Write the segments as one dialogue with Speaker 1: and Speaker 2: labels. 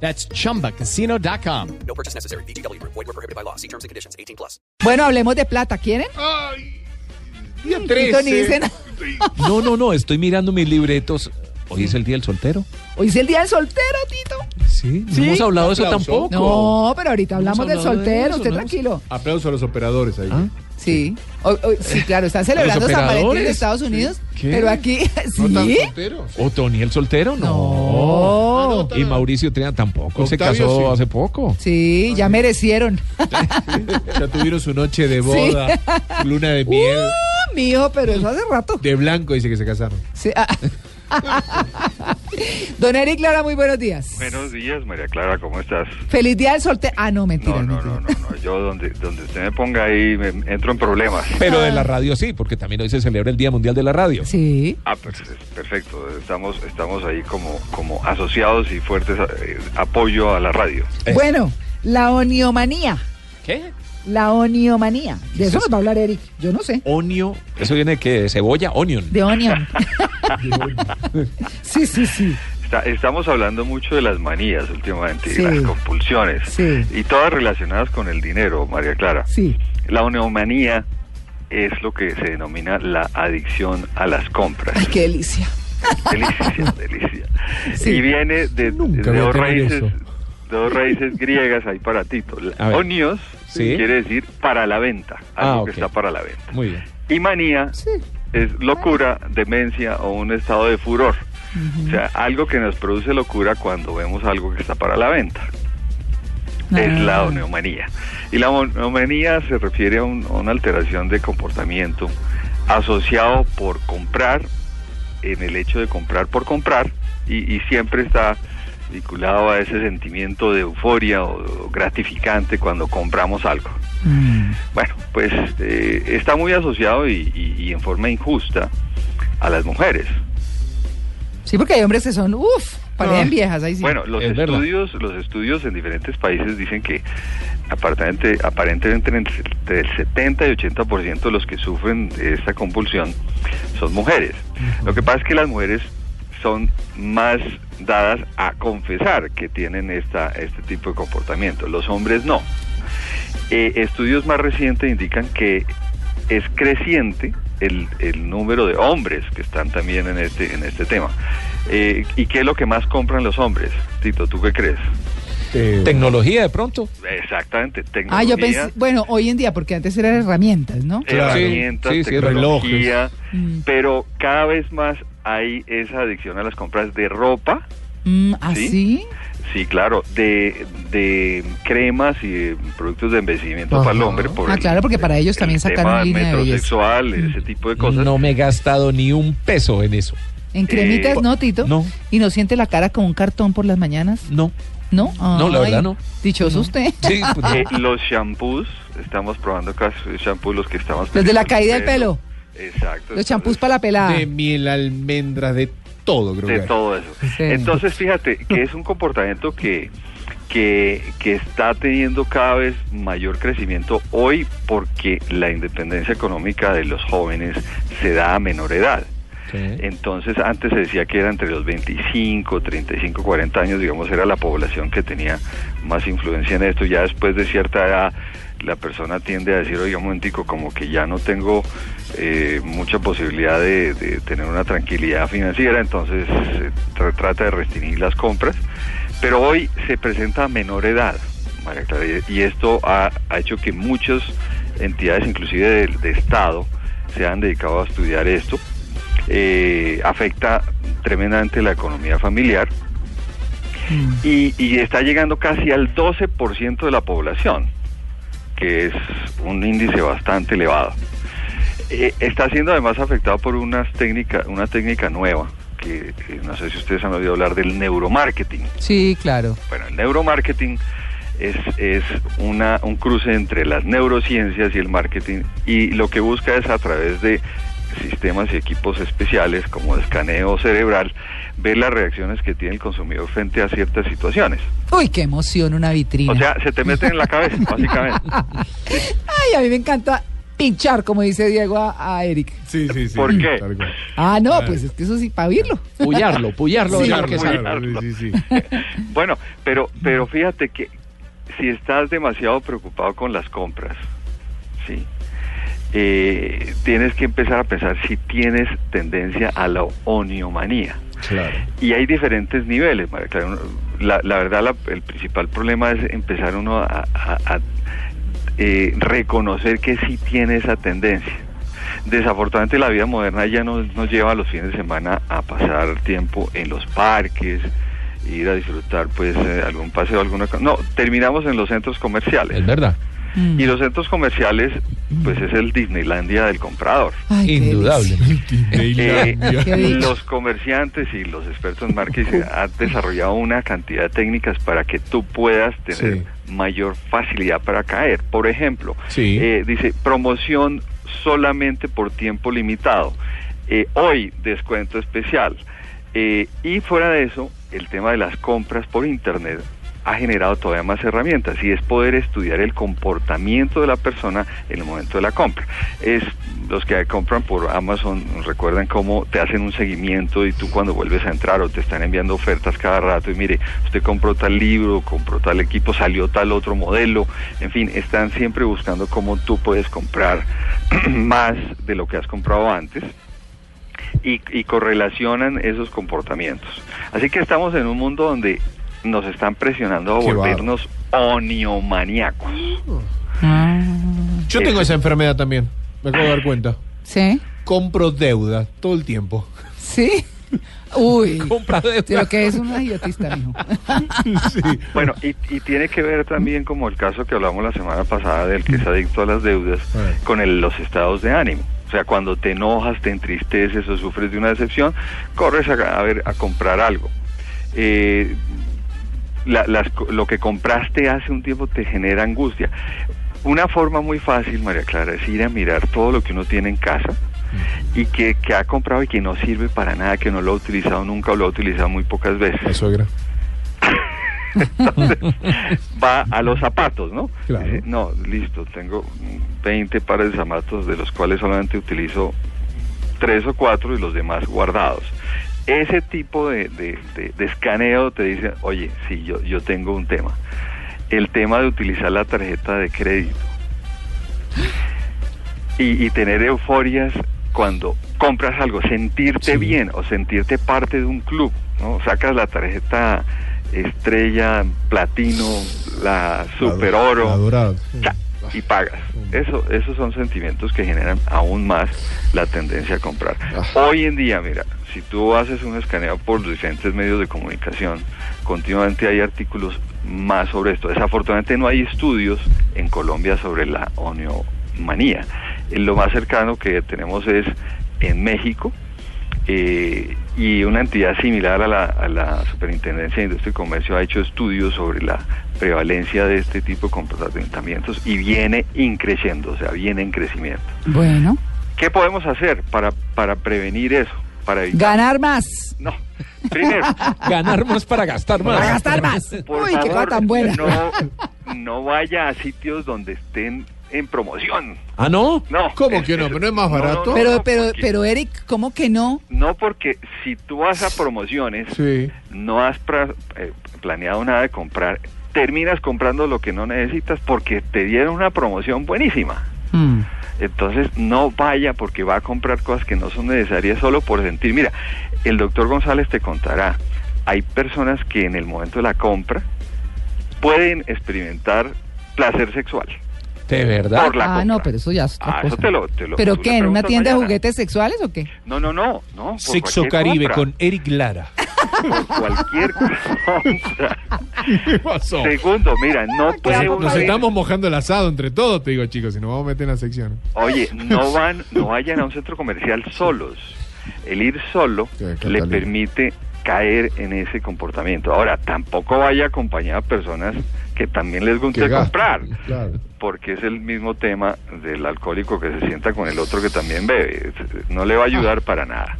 Speaker 1: That's chumbacasino.com.
Speaker 2: No purchase necessary. BGW. Void were prohibited by law. See terms and conditions. 18 plus.
Speaker 3: Bueno, hablemos de plata. ¿Quieren?
Speaker 4: Ay, día
Speaker 3: Tito
Speaker 4: 13.
Speaker 3: ni dice nada.
Speaker 4: No, no, no, estoy mirando mis libretos. Hoy es el día del soltero.
Speaker 3: Hoy es el día del soltero, Tito.
Speaker 4: Sí, no hemos hablado de eso tampoco.
Speaker 3: No, pero ahorita hablamos del soltero.
Speaker 4: eso,
Speaker 3: Usted
Speaker 4: ¿no?
Speaker 3: tranquilo.
Speaker 5: Aplauso a los operadores ahí.
Speaker 4: ¿Ah?
Speaker 3: Sí. Sí, claro, están celebrando San Valentín en? Estados Unidos.
Speaker 4: ¿Qué?
Speaker 3: Pero aquí,
Speaker 5: ¿No tan
Speaker 3: ¿sí?
Speaker 5: solteros?
Speaker 4: ¿O Tony el soltero? No.
Speaker 3: No.
Speaker 4: Y Mauricio Triana tampoco. se casó
Speaker 5: sí.
Speaker 4: hace poco.
Speaker 3: Sí, ya merecieron.
Speaker 5: Ya tuvieron su noche de boda, su luna de miel.
Speaker 3: Uh, mijo, pero eso hace rato.
Speaker 5: De blanco dice que se casaron.
Speaker 3: Sí, ah. Don Eric Lara, muy buenos días.
Speaker 6: Buenos días, María Clara, ¿cómo estás?
Speaker 3: Feliz día del soltero. Ah, no, mentira.
Speaker 6: No, no,
Speaker 3: mentira.
Speaker 6: no, no, no. Yo donde, donde usted me ponga ahí me entro en problemas.
Speaker 4: Pero de la radio sí, porque también hoy se celebra el Día Mundial de la Radio.
Speaker 3: Sí.
Speaker 6: Ah, pues es perfecto. Estamos, estamos ahí como, como asociados y fuertes eh, apoyo a la radio.
Speaker 4: Eso.
Speaker 3: Bueno, la oniomanía.
Speaker 4: ¿Qué?
Speaker 3: La oniomanía. De eso nos va a hablar Eric. Yo no sé.
Speaker 4: Onio. Eso viene que de cebolla, onion.
Speaker 3: De onion. sí, sí, sí.
Speaker 6: Está- estamos hablando mucho de las manías últimamente,
Speaker 3: Sí.
Speaker 6: y las compulsiones,
Speaker 3: Sí.
Speaker 6: y todas relacionadas con el dinero, María Clara.
Speaker 3: Sí.
Speaker 6: La oneomanía es lo que se denomina la adicción a las compras.
Speaker 3: Ay, qué delicia.
Speaker 6: Delicia, delicia.
Speaker 3: Sí.
Speaker 6: Y viene de, dos raíces,
Speaker 5: eso.
Speaker 6: dos raíces griegas ahí para Tito. Onios
Speaker 4: Sí.
Speaker 6: quiere decir para la venta, algo
Speaker 4: Ah,
Speaker 6: que está para la venta.
Speaker 4: Muy bien.
Speaker 6: Y manía
Speaker 3: Sí.
Speaker 6: Es locura, demencia o un estado de furor. O sea, algo que nos produce locura cuando vemos algo que está para la venta. Es la
Speaker 3: Ah.
Speaker 6: oneomanía. Y la oneomanía se refiere a, un- a una alteración de comportamiento asociado por comprar, en el hecho de comprar por comprar, y, y siempre está vinculado a ese sentimiento de euforia o, o gratificante cuando compramos algo.
Speaker 3: Mm.
Speaker 6: Bueno, pues eh, está muy asociado y, y- y en forma injusta a las mujeres.
Speaker 3: Sí, porque hay hombres que son, uff, parecen
Speaker 4: Ah.
Speaker 3: viejas. Ahí sí.
Speaker 6: Bueno, los
Speaker 4: Es verdad.
Speaker 6: estudios, los estudios en diferentes países dicen que aparentemente, aparentemente entre el 70 y 80% de los que sufren de esta compulsión son mujeres. Lo que pasa es que las mujeres son más dadas a confesar que tienen esta, este tipo de comportamiento. Los hombres no. Eh, estudios más recientes indican que es creciente el, el número de hombres que están también en este, en este tema. Eh, ¿Y qué es lo que más compran los hombres? Tito, ¿tú qué crees?
Speaker 5: Eh,
Speaker 4: Tecnología de pronto.
Speaker 6: Exactamente,
Speaker 3: ah,
Speaker 6: tecnología.
Speaker 3: yo pensé, bueno, hoy en día, porque antes eran herramientas, ¿no?
Speaker 5: Claro.
Speaker 6: herramientas,
Speaker 4: Sí, sí,
Speaker 6: tecnología,
Speaker 3: Mm.
Speaker 6: pero cada vez más hay esa adicción a las compras de ropa,
Speaker 3: Mm, ¿Así?
Speaker 6: sí, claro, de, de cremas y de productos de envejecimiento
Speaker 5: Ajá.
Speaker 6: para el hombre. Por
Speaker 3: Ah,
Speaker 6: el-
Speaker 3: claro, porque para ellos
Speaker 6: el
Speaker 3: también sacaron
Speaker 6: tema
Speaker 3: línea de Mm.
Speaker 6: ese tipo de cosas.
Speaker 4: No me he gastado ni un peso en eso.
Speaker 3: ¿En cremitas
Speaker 6: Eh,
Speaker 3: no, Tito?
Speaker 4: no.
Speaker 3: ¿Y no siente la cara como un cartón por las mañanas?
Speaker 4: No.
Speaker 3: ¿No?
Speaker 4: No, la
Speaker 3: Ay,
Speaker 4: verdad no.
Speaker 3: Dichoso usted.
Speaker 4: Sí, pues, no.
Speaker 6: Eh, los shampoos, estamos probando acá shampoos, los que estamos...
Speaker 3: Los de la caída del
Speaker 6: pelo. Exacto.
Speaker 3: Los champús para la pelada.
Speaker 5: de miel, almendras, de todo, creo
Speaker 6: de todo eso.
Speaker 3: Sí.
Speaker 6: Entonces, fíjate que es un comportamiento que, que, que está teniendo cada vez mayor crecimiento hoy porque la independencia económica de los jóvenes se da a menor edad. Entonces, antes se decía que era entre los 25, 35, 40 años, digamos, era la población que tenía más influencia en esto. Ya después de cierta edad, la persona tiende a decir, oiga, un momentico, como que ya no tengo eh, mucha posibilidad de, tener una tranquilidad financiera, entonces se tra- trata de restringir las compras. Pero hoy se presenta a menor edad, María Clara, y- esto ha, ha hecho que muchas entidades, inclusive de, de Estado, se han dedicado a estudiar esto. Eh, afecta tremendamente la economía familiar
Speaker 3: Mm.
Speaker 6: y, y está llegando casi al 12% de la población, que es un índice bastante elevado. Eh, está siendo además afectado por unas técnica, una técnica nueva, que eh, no sé si ustedes han oído hablar del neuromarketing.
Speaker 3: Sí, claro.
Speaker 6: Bueno, el neuromarketing es, es una, un cruce entre las neurociencias y el marketing y lo que busca es a través de sistemas y equipos especiales como escaneo cerebral ver las reacciones que tiene el consumidor frente a ciertas situaciones.
Speaker 3: Uy, qué emoción una vitrina.
Speaker 6: O sea, se te meten en la cabeza, básicamente.
Speaker 3: Ay, a mí me encanta pinchar, como dice Diego a, a Eric.
Speaker 5: Sí, sí, sí.
Speaker 6: ¿Por qué?
Speaker 3: Ah, no, pues es que eso sí, para oírlo.
Speaker 4: Puyarlo, puyarlo.
Speaker 3: Sí,
Speaker 4: es lo que
Speaker 6: claro.
Speaker 4: sale.
Speaker 5: Sí, sí, sí.
Speaker 6: Bueno, pero, pero fíjate que si estás demasiado preocupado con las compras, ¿sí? Eh, tienes que empezar a pensar si tienes tendencia a la oniomanía.
Speaker 5: Claro.
Speaker 6: Y hay diferentes niveles, María Clara. La, la verdad, la- el principal problema es empezar uno a, a- a, eh, reconocer que sí tiene esa tendencia. Desafortunadamente la vida moderna ya nos, nos lleva a los fines de semana a pasar tiempo en los parques, ir a disfrutar pues eh, algún paseo, alguna cosa. No, terminamos en los centros comerciales.
Speaker 4: Es verdad.
Speaker 3: Mm.
Speaker 6: Y los centros comerciales pues es el Disneylandia del comprador.
Speaker 3: Ay,
Speaker 4: Indudable.
Speaker 6: Eh, los comerciantes y los expertos en marketing han desarrollado una cantidad de técnicas para que tú puedas tener mayor facilidad para caer. Por ejemplo,
Speaker 5: Sí.
Speaker 6: eh, dice promoción solamente por tiempo limitado. Eh, hoy descuento especial. Eh, y fuera de eso, el tema de las compras por internet ha generado todavía más herramientas y es poder estudiar el comportamiento de la persona en el momento de la compra. Es los que compran por Amazon recuerdan cómo te hacen un seguimiento y tú cuando vuelves a entrar o te están enviando ofertas cada rato y mire, usted compró tal libro, compró tal equipo, salió tal otro modelo, en fin, están siempre buscando cómo tú puedes comprar más de lo que has comprado antes y, y correlacionan esos comportamientos. Así que estamos en un mundo donde nos están presionando a
Speaker 5: Qué
Speaker 6: volvernos oniomaníacos.
Speaker 3: Ah,
Speaker 5: Yo tengo esa enfermedad también. Me acabo de dar cuenta.
Speaker 3: ¿Sí?
Speaker 5: Compro deuda todo el tiempo.
Speaker 3: ¿Sí? Uy.
Speaker 4: Compra de
Speaker 3: Pero que es un idiotista, mijo.
Speaker 5: Sí.
Speaker 6: Bueno, y, y tiene que ver también como el caso que hablamos la semana pasada del que es adicto a las deudas
Speaker 5: A
Speaker 6: con el- los estados de ánimo. O sea, cuando te enojas, te entristeces o sufres de una decepción, corres a, a ver a comprar algo. Eh, la- las lo que compraste hace un tiempo te genera angustia. Una forma muy fácil, María Clara, es ir a mirar todo lo que uno tiene en casa y que, que ha comprado y que no sirve para nada, que no lo ha utilizado nunca o lo ha utilizado muy pocas veces
Speaker 5: La suegra.
Speaker 6: va a los zapatos, ¿no?
Speaker 5: Claro.
Speaker 6: Dice, no, listo, tengo 20 pares de zapatos de los cuales solamente utilizo tres o cuatro y los demás guardados. Ese tipo de, de- de- de escaneo te dice, oye, sí, yo, yo tengo un tema. El tema de utilizar la tarjeta de crédito y, y tener euforias cuando compras algo, sentirte
Speaker 5: Sí.
Speaker 6: bien o sentirte parte de un club, ¿no? Sacas la tarjeta estrella, platino, la super oro,
Speaker 5: La dorada.
Speaker 6: cha, y pagas. Eso, esos son sentimientos que generan aún más la tendencia a comprar. Hoy en día, mira, si tú haces un escaneo por los diferentes medios de comunicación, continuamente hay artículos más sobre esto. Desafortunadamente no hay estudios en Colombia sobre la oniomanía. Eh, Lo más cercano que tenemos es en México, eh, y una entidad similar a la, a la Superintendencia de Industria y Comercio ha hecho estudios sobre la prevalencia de este tipo de comportamientos y viene increciendo, o sea, viene en crecimiento.
Speaker 3: Bueno.
Speaker 6: ¿Qué podemos hacer para, para prevenir eso? Para evitar?
Speaker 3: Ganar más.
Speaker 6: No, primero,
Speaker 4: Ganar más para gastar más.
Speaker 3: Para gastar más.
Speaker 6: por
Speaker 3: Uy, qué cosa tan buena.
Speaker 6: no, no vaya a sitios donde estén en promoción.
Speaker 4: Ah, no.
Speaker 6: No.
Speaker 5: ¿Cómo que no? ¿Pero no es más
Speaker 6: No, no,
Speaker 5: barato?
Speaker 6: no,
Speaker 3: Pero, pero,
Speaker 6: porque-
Speaker 3: pero, Eric, ¿cómo que no?
Speaker 6: No porque si tú vas a promociones,
Speaker 5: Sí.
Speaker 6: no has pra- eh, planeado nada de comprar, terminas comprando lo que no necesitas porque te dieron una promoción buenísima.
Speaker 3: Mm.
Speaker 6: Entonces no vaya porque va a comprar cosas que no son necesarias solo por sentir. Mira, el doctor González te contará, hay personas que en el momento de la compra pueden experimentar placer sexual.
Speaker 4: De verdad.
Speaker 6: Por la
Speaker 3: Ah,
Speaker 6: compra.
Speaker 3: no, pero eso ya es otra
Speaker 6: Ah, eso te lo, te lo-
Speaker 3: ¿Pero qué? ¿En una tienda de juguetes sexuales o qué?
Speaker 6: No, no, no, no.
Speaker 5: Sexo Caribe
Speaker 6: compra,
Speaker 5: con Eric Lara.
Speaker 6: Por cualquier compra.
Speaker 5: ¿Qué pasó?
Speaker 6: Segundo, mira, no puede uno
Speaker 5: Nos
Speaker 6: ir-
Speaker 5: estamos mojando el asado entre todos, te digo, chicos, si nos vamos a meter en la sección.
Speaker 6: Oye, no van, no vayan a un centro comercial solos. El ir solo
Speaker 5: Sí,
Speaker 6: le
Speaker 5: Catalina.
Speaker 6: permite caer en ese comportamiento. Ahora, tampoco vaya acompañado de personas que también les
Speaker 5: Que gaste,
Speaker 6: comprar.
Speaker 5: claro.
Speaker 6: Porque es el mismo tema del alcohólico que se sienta con el otro que también bebe. No le va a ayudar para nada.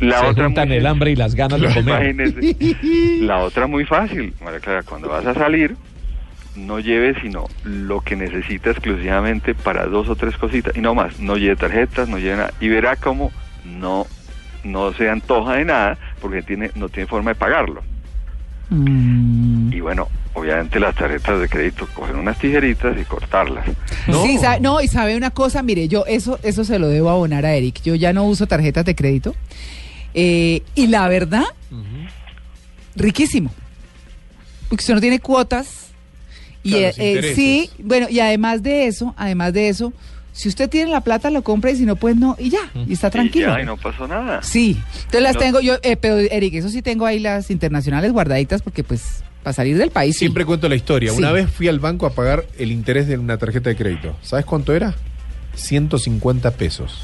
Speaker 6: La
Speaker 4: Se
Speaker 6: otra
Speaker 4: juntan
Speaker 6: muy
Speaker 4: el hambre y las ganas de comer.
Speaker 6: Imagínese. La otra muy fácil, María Clara, cuando vas a salir, no lleves sino lo que necesita exclusivamente para dos o tres cositas y no más. No lleve tarjetas, no lleve nada. Y verá cómo no, no se antoja de nada porque tiene, no tiene forma de pagarlo.
Speaker 3: Mm.
Speaker 6: Y bueno, obviamente las tarjetas de crédito, coger unas tijeritas y cortarlas.
Speaker 3: Sí, sabe- no, y sabe una cosa, mire, yo eso, eso se lo debo abonar a Eric. Yo ya no uso tarjetas de crédito. Eh, y la verdad, riquísimo. Porque usted no tiene cuotas. Y
Speaker 5: Claro,
Speaker 3: eh, eh, sí, bueno, y además de eso, además de eso, si usted tiene la plata lo compra y si no, pues no, y ya, y está tranquilo.
Speaker 6: Y ya, y no pasó nada.
Speaker 3: Sí, entonces las
Speaker 6: No.
Speaker 3: tengo yo, eh, pero Eric, eso sí tengo ahí las internacionales guardaditas porque pues para salir del país. sí.
Speaker 5: Siempre cuento la historia.
Speaker 3: Sí.
Speaker 5: Una vez fui al banco a pagar el interés de una tarjeta de crédito. ¿Sabes cuánto era? 150 pesos.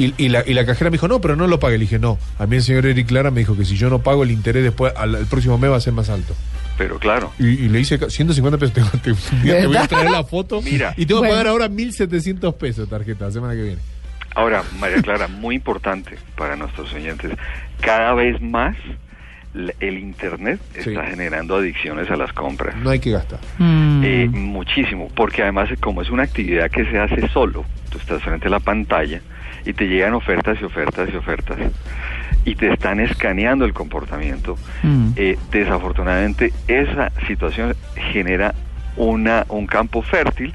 Speaker 5: Y, y la, y la cajera me dijo, no, pero no lo pague. Le dije, no. A mí el señor Eric Clara me dijo que si yo no pago el interés después, al, el próximo mes va a ser más alto.
Speaker 6: Pero claro,
Speaker 5: Y, y le hice ca- 150 pesos. Te, te- un día te voy a traer la foto.
Speaker 6: Mira.
Speaker 5: Y tengo que
Speaker 3: Bueno.
Speaker 5: pagar ahora 1.700 pesos de tarjeta la semana que viene.
Speaker 6: Ahora, María Clara, muy importante para nuestros oyentes, cada vez más el Internet
Speaker 5: Sí.
Speaker 6: está generando adicciones a las compras.
Speaker 5: No hay que gastar.
Speaker 3: Mm.
Speaker 6: Eh, muchísimo, porque además como es una actividad que se hace solo, tú estás frente a la pantalla y te llegan ofertas y ofertas y ofertas y te están escaneando el comportamiento.
Speaker 3: Mm.
Speaker 6: Eh, desafortunadamente esa situación genera una, un campo fértil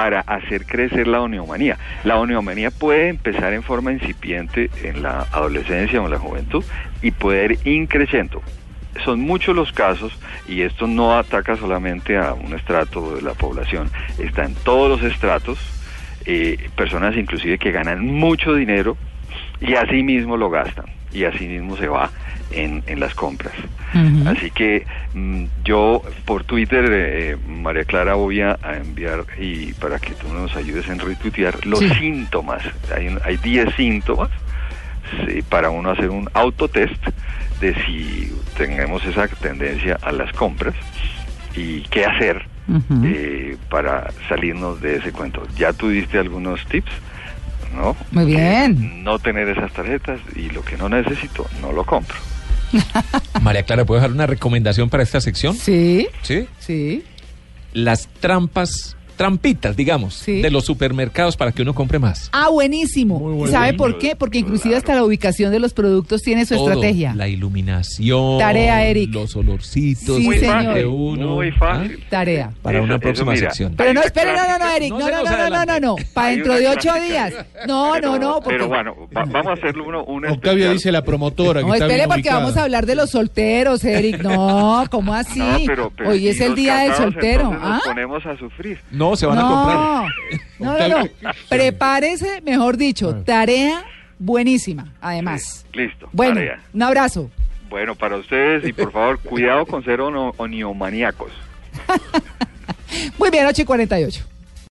Speaker 6: para hacer crecer la oniomanía. La oniomanía puede empezar en forma incipiente en la adolescencia o en la juventud y puede ir increciendo. Son muchos los casos y esto no ataca solamente a un estrato de la población, está en todos los estratos, eh, personas inclusive que ganan mucho dinero y así mismo lo gastan y así mismo se va en, en las compras. Así que mm, yo por Twitter, eh, María Clara, voy a, enviar y para que tú nos ayudes en retuitear los
Speaker 3: Sí.
Speaker 6: síntomas. Hay, un- hay 10 síntomas sí, para uno hacer un autotest de si tenemos esa tendencia a las compras y qué hacer eh, para salirnos de ese cuento. Ya tú diste algunos tips, ¿no?
Speaker 3: Muy
Speaker 6: Que
Speaker 3: bien.
Speaker 6: No tener esas tarjetas y lo que no necesito, no lo compro.
Speaker 4: María Clara, ¿puedo dejar una recomendación para esta sección?
Speaker 3: Sí,
Speaker 4: Sí.
Speaker 3: sí.
Speaker 4: Las trampas, trampitas, digamos,
Speaker 3: Sí.
Speaker 4: de los supermercados para que uno compre más.
Speaker 3: Ah, buenísimo.
Speaker 5: Muy bueno.
Speaker 3: ¿Sabe por qué? Porque inclusive hasta la ubicación de los productos tiene su
Speaker 4: Todo,
Speaker 3: estrategia.
Speaker 4: La iluminación.
Speaker 3: Tarea, Eric.
Speaker 4: Los olorcitos.
Speaker 3: Sí,
Speaker 6: Muy
Speaker 3: señor.
Speaker 6: fácil,
Speaker 4: uno.
Speaker 6: muy fácil.
Speaker 3: Tarea.
Speaker 4: Para
Speaker 6: Eso-
Speaker 4: una
Speaker 6: eso,
Speaker 4: próxima
Speaker 6: mira,
Speaker 4: sección.
Speaker 3: Pero no, espere, no, no, no. Eric.
Speaker 4: No
Speaker 3: No, no,
Speaker 4: nos
Speaker 3: no, no, no, no. Para dentro de ocho días. No,
Speaker 6: Pero-
Speaker 3: no, no. Porque...
Speaker 6: Pero bueno, va- vamos a hacerlo uno. una
Speaker 5: Octavia
Speaker 6: especial.
Speaker 5: dice la promotora. Que
Speaker 3: No,
Speaker 5: está
Speaker 3: espere
Speaker 5: bien
Speaker 3: porque
Speaker 5: ubicada.
Speaker 3: vamos a hablar de los solteros, Eric. No, ¿cómo así?
Speaker 6: No, pero- pero
Speaker 3: Hoy es el día del soltero.
Speaker 6: entonces
Speaker 3: ¿Ah?
Speaker 6: Nos ponemos a sufrir.
Speaker 4: No, se van a
Speaker 3: no.
Speaker 4: comprar.
Speaker 3: No, no, no. Prepárese, mejor dicho, tarea buenísima, además.
Speaker 6: Sí, listo.
Speaker 3: Bueno,
Speaker 6: tarea.
Speaker 3: un abrazo.
Speaker 6: Bueno, para ustedes y por favor, cuidado con ser oniomaníacos.
Speaker 3: Muy bien, 8 y 48.